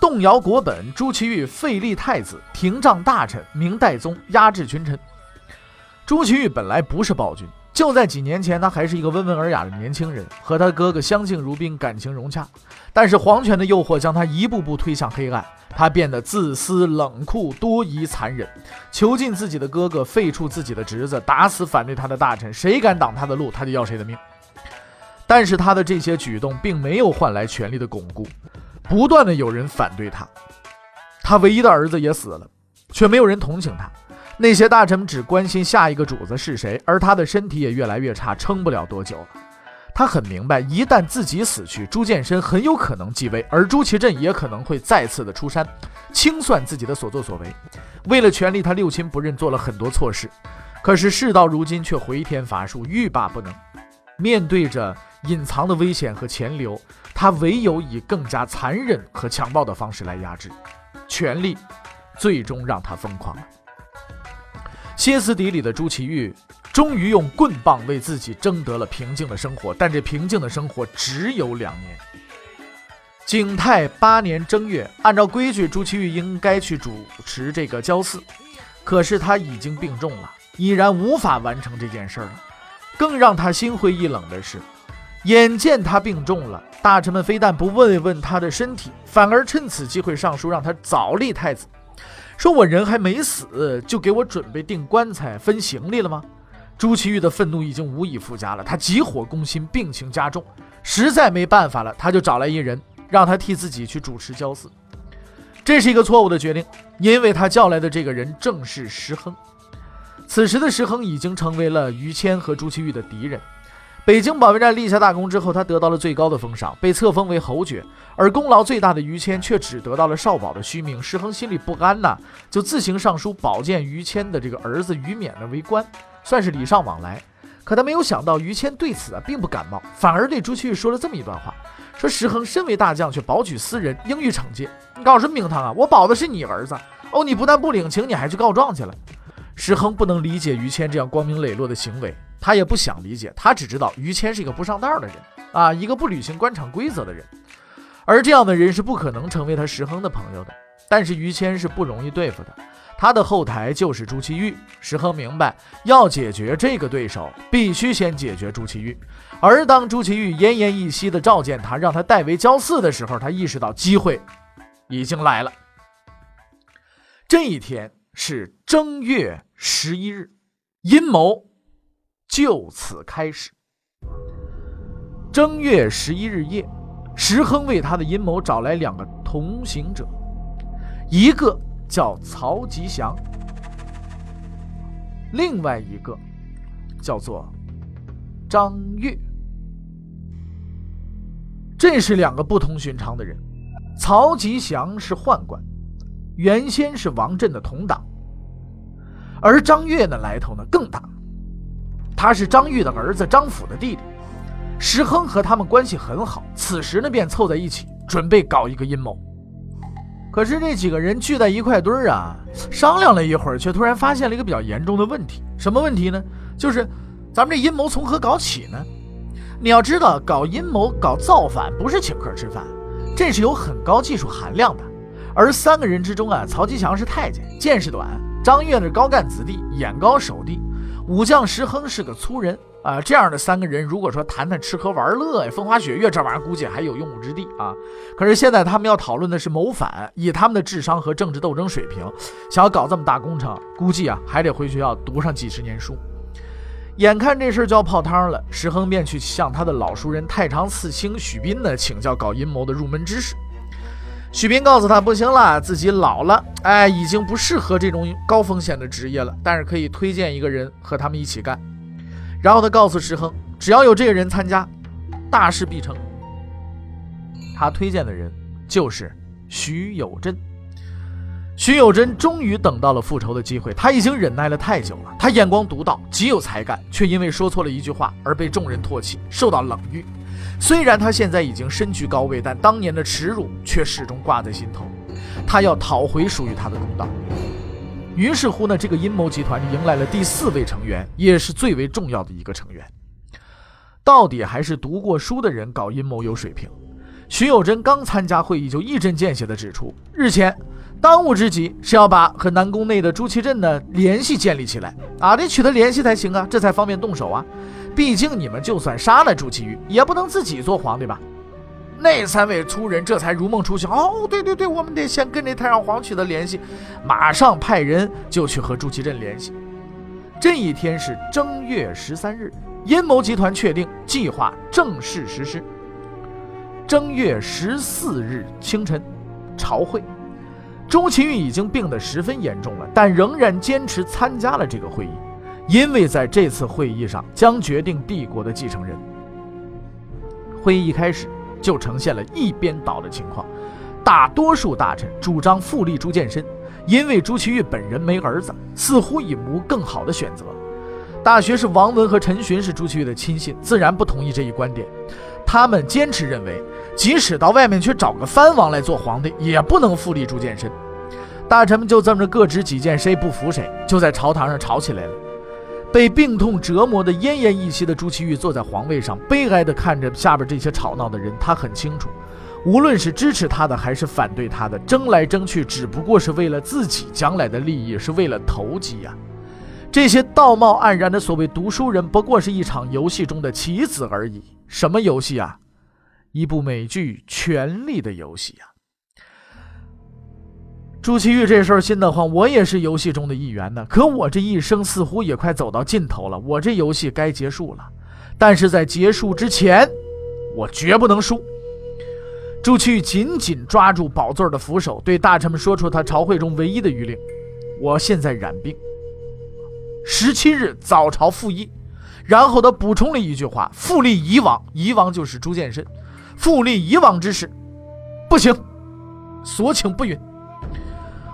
动摇国本，朱祁钰废立太子，廷杖大臣，明代宗，压制群臣。朱祁钰本来不是暴君。就在几年前，他还是一个温文尔雅的年轻人，和他哥哥相敬如宾，感情融洽。但是皇权的诱惑将他一步步推向黑暗，他变得自私、冷酷、多疑、残忍，囚禁自己的哥哥，废黜自己的侄子，打死反对他的大臣，谁敢挡他的路，他就要谁的命。但是他的这些举动并没有换来权力的巩固，不断的有人反对他，他唯一的儿子也死了，却没有人同情他。那些大臣们只关心下一个主子是谁，而他的身体也越来越差，撑不了多久了。他很明白，一旦自己死去，朱见深很有可能继位，而朱祁镇也可能会再次的出山，清算自己的所作所为。为了权力，他六亲不认，做了很多错事。可是事到如今，却回天乏术，欲罢不能。面对着隐藏的危险和潜流，他唯有以更加残忍和强暴的方式来压制。权力，最终让他疯狂了。歇斯底里的朱祁钰终于用棍棒为自己争得了平静的生活，但这平静的生活只有两年。景泰八年正月，按照规矩，朱祁钰应该去主持这个交祀，可是他已经病重了，已然无法完成这件事了。更让他心灰意冷的是，眼见他病重了，大臣们非但不问问他的身体，反而趁此机会上书让他早立太子。说我人还没死，就给我准备订棺材、分行李了吗？朱祁钰的愤怒已经无以复加了，他急火攻心，病情加重，实在没办法了，他就找来一人，让他替自己去主持交祀。这是一个错误的决定，因为他叫来的这个人正是石亨。此时的石亨已经成为了于谦和朱祁钰的敌人。北京保卫战立下大功之后，他得到了最高的封赏，被册封为侯爵。而功劳最大的于谦却只得到了少保的虚名。石亨心里不安呐，就自行上书保荐于谦的这个儿子于勉呢为官，算是礼尚往来。可他没有想到，于谦对此啊并不感冒，反而对朱祁钰说了这么一段话：说石亨身为大将，却保举私人，应予惩戒。你搞什么名堂啊？我保的是你儿子哦！你不但不领情，你还去告状去了。石亨不能理解于谦这样光明磊落的行为。他也不想理解，他只知道于谦是一个不上道的人啊，一个不履行官场规则的人，而这样的人是不可能成为他石亨的朋友的。但是于谦是不容易对付的，他的后台就是朱祁钰。石亨明白，要解决这个对手，必须先解决朱祁钰。而当朱祁钰奄奄一息地召见他，让他代为交祀的时候，他意识到机会已经来了。这一天是正月十一日，阴谋。就此开始。正月十一日夜，石亨为他的阴谋找来两个同行者，一个叫曹吉祥，另外一个叫做张悦。这是两个不同寻常的人。曹吉祥是宦官，原先是王振的同党，而张悦的来头呢更大。他是张玉的儿子，张辅的弟弟。石亨和他们关系很好，此时呢便凑在一起，准备搞一个阴谋。可是这几个人聚在一块堆儿啊，商量了一会儿，却突然发现了一个比较严重的问题。什么问题呢？就是咱们这阴谋从何搞起呢？你要知道，搞阴谋、搞造反不是请客吃饭，这是有很高技术含量的。而三个人之中啊，曹吉祥是太监，见识短；张悦是高干子弟，眼高手低。武将石亨是个粗人啊，这样的三个人，如果说谈谈吃喝玩乐、风花雪月，这玩意儿估计还有用武之地啊。可是现在他们要讨论的是谋反，以他们的智商和政治斗争水平，想要搞这么大工程，估计啊还得回学校读上几十年书。眼看这事就要泡汤了，石亨便去向他的老熟人太常寺卿许斌呢请教搞阴谋的入门知识。许斌告诉他：“不行了，自己老了，哎，已经不适合这种高风险的职业了。但是可以推荐一个人和他们一起干。”然后他告诉石恒：“只要有这个人参加，大事必成。”他推荐的人就是徐有贞。徐有贞终于等到了复仇的机会，他已经忍耐了太久了。他眼光独到，极有才干，却因为说错了一句话而被众人唾弃，受到冷遇。虽然他现在已经身居高位，但当年的耻辱却始终挂在心头。他要讨回属于他的公道。于是乎呢，这个阴谋集团迎来了第四位成员，也是最为重要的一个成员。到底还是读过书的人搞阴谋有水平。徐有贞刚参加会议，就一针见血地指出，日前。当务之急是要把和南宫内的朱祁镇的联系建立起来啊，得取得联系才行啊，这才方便动手啊。毕竟你们就算杀了朱祁钰，也不能自己做皇帝吧？那三位粗人这才如梦初醒。哦，对对对，我们得先跟这太上皇取得联系，马上派人就去和朱祁镇联系。这一天是正月十三日，阴谋集团确定计划正式实施。正月十四日清晨，朝会。朱祁钰已经病得十分严重了，但仍然坚持参加了这个会议，因为在这次会议上将决定帝国的继承人。会议一开始就呈现了一边倒的情况，大多数大臣主张复立朱见深，因为朱祁钰本人没儿子，似乎已无更好的选择。大学士王文和陈寻是朱祁钰的亲信，自然不同意这一观点，他们坚持认为。即使到外面去找个藩王来做皇帝，也不能复立朱见深。大臣们就这么着各执己见，谁不服谁，就在朝堂上吵起来了。被病痛折磨的奄奄一息的朱祁钰坐在皇位上，悲哀地看着下边这些吵闹的人。他很清楚，无论是支持他的还是反对他的，争来争去只不过是为了自己将来的利益，是为了投机呀。这些道貌岸然的所谓读书人，不过是一场游戏中的棋子而已。什么游戏啊？一部美剧《权力的游戏》啊，朱祁钰这事儿心得慌，我也是游戏中的一员呢。可我这一生似乎也快走到尽头了，我这游戏该结束了。但是在结束之前，我绝不能输。朱祁钰紧紧抓住宝座的扶手，对大臣们说出他朝会中唯一的谕令：我现在染病，十七日早朝赴议。然后他补充了一句话：复立以往，以往就是朱见深。复立以往之事，不行，所请不允。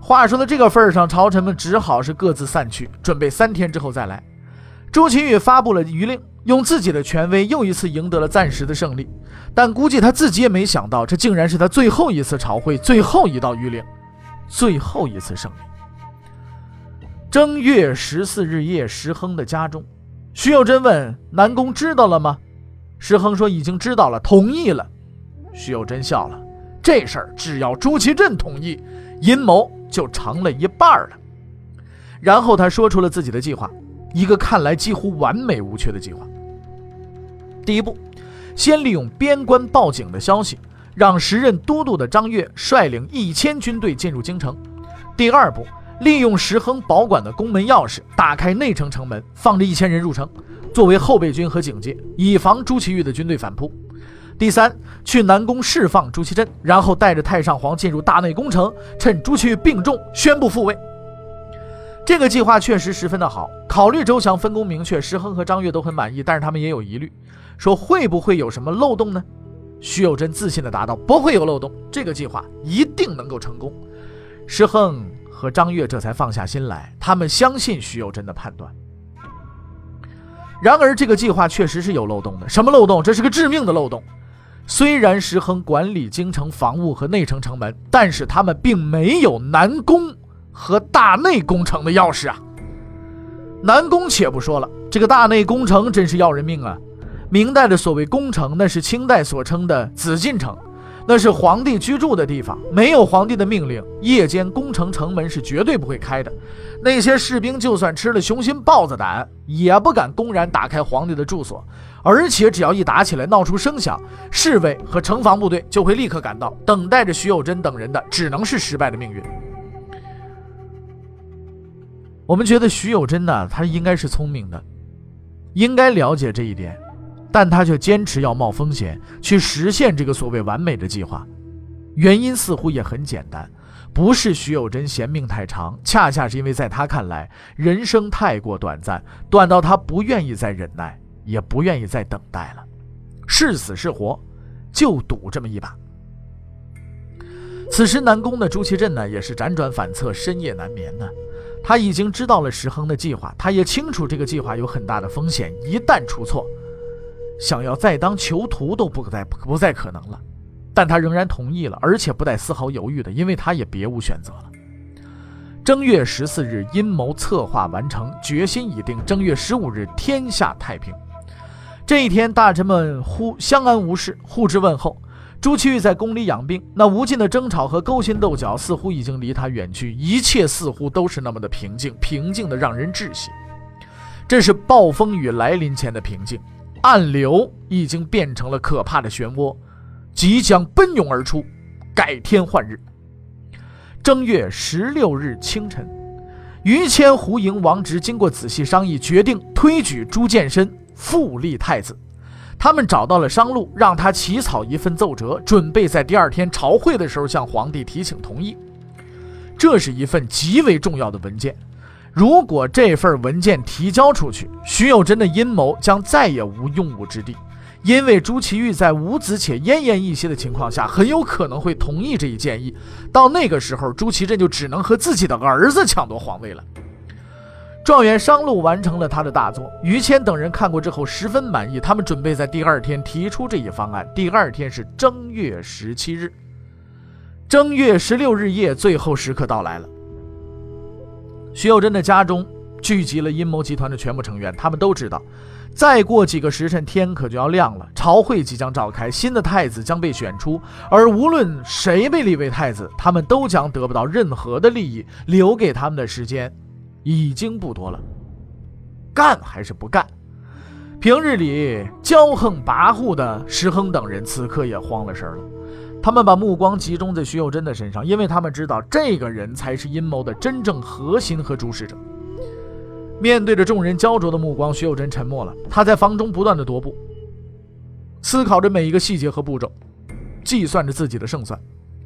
话说到这个份上，朝臣们只好是各自散去，准备三天之后再来。朱祁钰发布了谕令，用自己的权威又一次赢得了暂时的胜利，但估计他自己也没想到，这竟然是他最后一次朝会，最后一道谕令，最后一次胜利。正月十四日夜，石亨的家中，徐有贞问南宫知道了吗？石亨说：“已经知道了，同意了。”徐有贞笑了：“这事儿只要朱祁镇同意，阴谋就成了一半了。”然后他说出了自己的计划，一个看来几乎完美无缺的计划。第一步，先利用边关报警的消息，让时任都督的张悦率领一千军队进入京城。第二步，利用石亨保管的宫门钥匙，打开内城城门，放着一千人入城。作为后备军和警戒，以防朱祁钰的军队反扑。第三，去南宫释放朱祁镇，然后带着太上皇进入大内宫城，趁朱祁钰病重宣布复位。这个计划确实十分的好，考虑周详，分工明确，石亨和张悦都很满意。但是他们也有疑虑，说会不会有什么漏洞呢？徐有贞自信地答道：“不会有漏洞，这个计划一定能够成功。”石亨和张悦这才放下心来，他们相信徐有贞的判断。然而，这个计划确实是有漏洞的。什么漏洞？这是个致命的漏洞。虽然石亨管理京城防务和内城城门，但是他们并没有南宫和大内宫城的钥匙啊。南宫且不说了，这个大内宫城真是要人命啊！明代的所谓宫城，那是清代所称的紫禁城。那是皇帝居住的地方，没有皇帝的命令，夜间宫城城门是绝对不会开的。那些士兵就算吃了雄心豹子胆，也不敢公然打开皇帝的住所。而且只要一打起来，闹出声响，侍卫和城防部队就会立刻赶到，等待着徐有贞等人的只能是失败的命运。我们觉得徐有贞呢，他应该是聪明的，应该了解这一点。但他却坚持要冒风险去实现这个所谓完美的计划，原因似乎也很简单，不是徐有贞嫌命太长，恰恰是因为在他看来，人生太过短暂，短到他不愿意再忍耐，也不愿意再等待了，是死是活，就赌这么一把。此时南宫的朱祁镇呢，也是辗转反侧，深夜难眠呢。他已经知道了石亨的计划，他也清楚这个计划有很大的风险，一旦出错，想要再当囚徒都不再不再可能了。但他仍然同意了，而且不带丝毫犹豫的，因为他也别无选择了。正月十四日，阴谋策划完成，决心已定。正月十五日，天下太平。这一天，大臣们呼相安无事，互致问候。朱祁钰在宫里养病，那无尽的争吵和勾心斗角似乎已经离他远去，一切似乎都是那么的平静，平静的让人窒息。这是暴风雨来临前的平静，暗流已经变成了可怕的漩涡，即将奔涌而出，改天换日。正月十六日清晨，于谦、胡莹、王直经过仔细商议，决定推举朱见深复立太子。他们找到了商路，让他起草一份奏折，准备在第二天朝会的时候向皇帝提请同意。这是一份极为重要的文件，如果这份文件提交出去，徐有贞的阴谋将再也无用武之地。因为朱祁钰在无子且奄奄一息的情况下，很有可能会同意这一建议。到那个时候，朱祁镇就只能和自己的儿子抢夺皇位了。状元商路完成了他的大作，于谦等人看过之后十分满意，他们准备在第二天提出这一方案。第二天是正月十七日，正月十六日夜，最后时刻到来了。徐有贞的家中聚集了阴谋集团的全部成员，他们都知道，再过几个时辰，天可就要亮了，朝会即将召开，新的太子将被选出，而无论谁被立为太子，他们都将得不到任何的利益，留给他们的时间。已经不多了，干还是不干？平日里骄横跋扈的石亨等人，此刻也慌了神了。他们把目光集中在徐有贞的身上，因为他们知道这个人才是阴谋的真正核心和主使者。面对着众人焦灼的目光，徐有贞沉默了。他在房中不断的踱步，思考着每一个细节和步骤，计算着自己的胜算。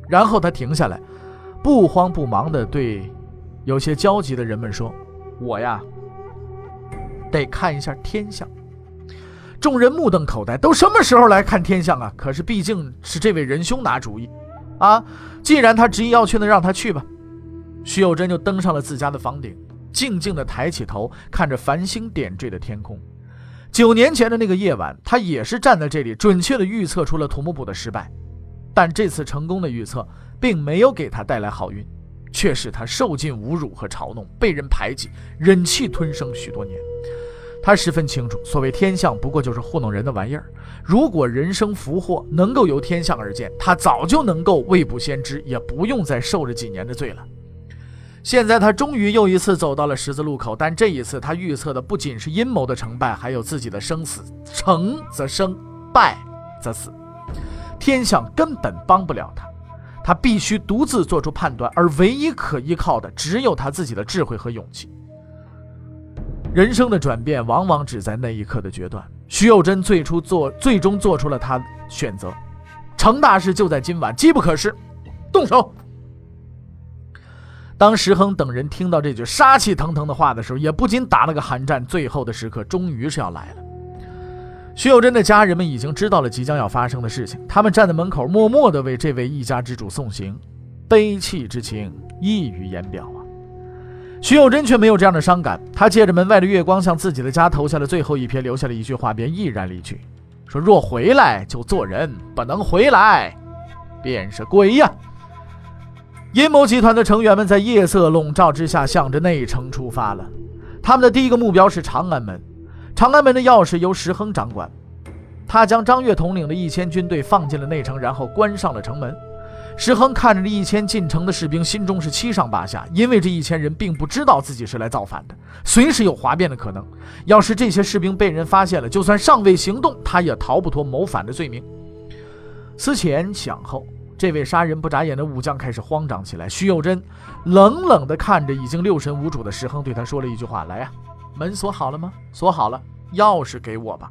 然后他停下来，不慌不忙地对。有些焦急的人们说：“我呀，得看一下天象。”众人目瞪口呆，都什么时候来看天象啊？可是毕竟是这位仁兄拿主意啊！既然他执意要去，那让他去吧。徐有贞就登上了自家的房顶，静静地抬起头，看着繁星点缀的天空。九年前的那个夜晚，他也是站在这里，准确地预测出了土木堡的失败。但这次成功的预测，并没有给他带来好运。却使他受尽侮辱和嘲弄，被人排挤，忍气吞声许多年。他十分清楚，所谓天象不过就是糊弄人的玩意儿。如果人生福祸能够由天象而见，他早就能够未卜先知，也不用再受着几年的罪了。现在他终于又一次走到了十字路口，但这一次他预测的不仅是阴谋的成败，还有自己的生死。成则生，败则死。天象根本帮不了他。他必须独自做出判断，而唯一可依靠的只有他自己的智慧和勇气。人生的转变往往只在那一刻的决断。徐有贞最初做，最终做出了他选择。成大事就在今晚，机不可失，动手。当石亨等人听到这句杀气腾腾的话的时候，也不禁打了个寒战。最后的时刻终于是要来了。徐有贞的家人们已经知道了即将要发生的事情，他们站在门口，默默地为这位一家之主送行，悲戚之情溢于言表啊。徐有贞却没有这样的伤感，他借着门外的月光，向自己的家投下了最后一瞥，留下了一句话，便毅然离去，说：“若回来就做人，不能回来便是鬼呀。”阴谋集团的成员们在夜色笼罩之下，向着内城出发了。他们的第一个目标是长安门。长安门的钥匙由石亨掌管，他将张悦统领的一千军队放进了内城，然后关上了城门。石亨看着这一千进城的士兵，心中是七上八下，因为这一千人并不知道自己是来造反的，随时有哗变的可能。要是这些士兵被人发现了，就算尚未行动，他也逃不脱谋反的罪名。思前想后，这位杀人不眨眼的武将开始慌张起来。徐有贞冷冷地看着已经六神无主的石亨，对他说了一句话：“来呀，门锁好了吗？锁好了。”钥匙给我吧。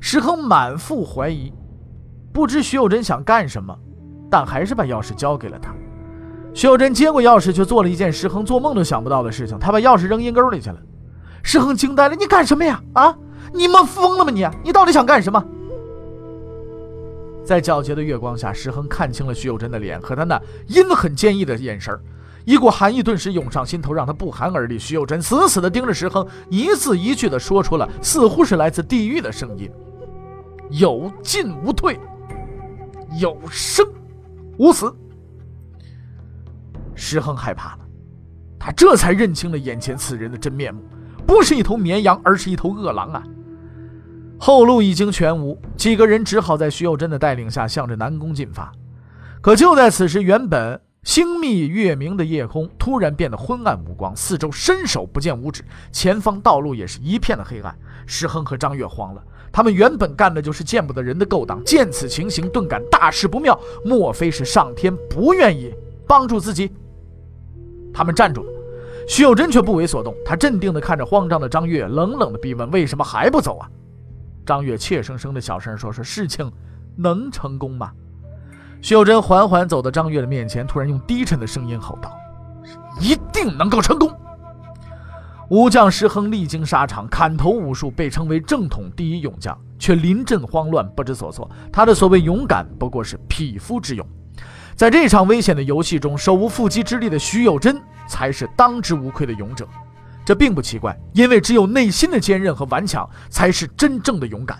石亨满腹怀疑，不知徐有贞想干什么，但还是把钥匙交给了他。徐有贞接过钥匙，却做了一件石亨做梦都想不到的事情，他把钥匙扔阴沟里去了。石亨惊呆了：“你干什么呀？啊，你们疯了吗？你，你到底想干什么？”在皎洁的月光下，石亨看清了徐有贞的脸和他那阴狠坚毅的眼神一股寒意顿时涌上心头，让他不寒而栗。徐有贞死死地盯着石亨，一字一句地说出了似乎是来自地狱的声音：“有进无退，有生无死。”石恒害怕了，他这才认清了眼前此人的真面目，不是一头绵羊，而是一头恶狼啊！后路已经全无，几个人只好在徐有贞的带领下向着南宫进发。可就在此时，原本星密月明的夜空突然变得昏暗无光，四周伸手不见五指，前方道路也是一片的黑暗。石恒和张月慌了，他们原本干的就是见不得人的勾当，见此情形，顿感大事不妙。莫非是上天不愿意帮助自己？他们站住了，徐有贞却不为所动，他镇定地看着慌张的张月，冷冷地逼问：“为什么还不走啊？”张月怯生生的小声说：“说事情能成功吗？”徐有贞缓缓走到张月的面前，突然用低沉的声音吼道：“一定能够成功！”武将石亨历经沙场，砍头无数，被称为正统第一勇将，却临阵慌乱，不知所措。他的所谓勇敢，不过是匹夫之勇。在这场危险的游戏中，手无缚鸡之力的徐有贞才是当之无愧的勇者。这并不奇怪，因为只有内心的坚韧和顽强，才是真正的勇敢。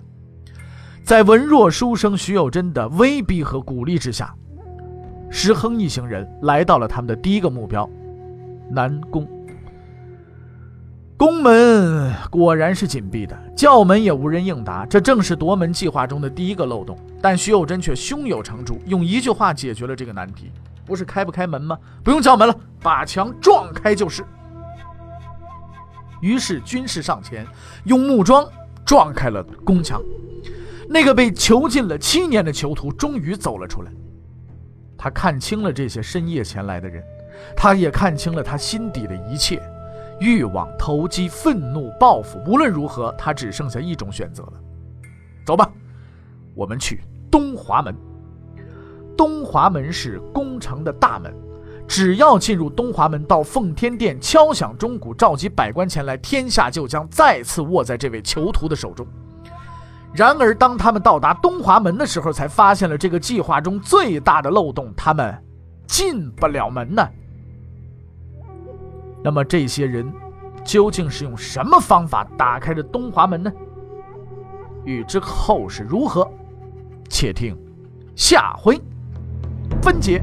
在文弱书生徐有贞的威逼和鼓励之下，石亨一行人来到了他们的第一个目标——南宫。宫门果然是紧闭的，叫门也无人应答。这正是夺门计划中的第一个漏洞。但徐有贞却胸有成竹，用一句话解决了这个难题：不是开不开门吗？不用叫门了，把墙撞开就是。于是，军士上前，用木桩撞开了宫墙。那个被囚禁了七年的囚徒终于走了出来。他看清了这些深夜前来的人，他也看清了他心底的一切：欲望、投机、愤怒、报复。无论如何，他只剩下一种选择了。走吧，我们去东华门。东华门是宫城的大门。只要进入东华门，到奉天殿敲响钟鼓，召集百官前来，天下就将再次握在这位囚徒的手中。然而，当他们到达东华门的时候，才发现了这个计划中最大的漏洞：他们进不了门呢。那么，这些人究竟是用什么方法打开的东华门呢？欲知后事如何，且听下回分解。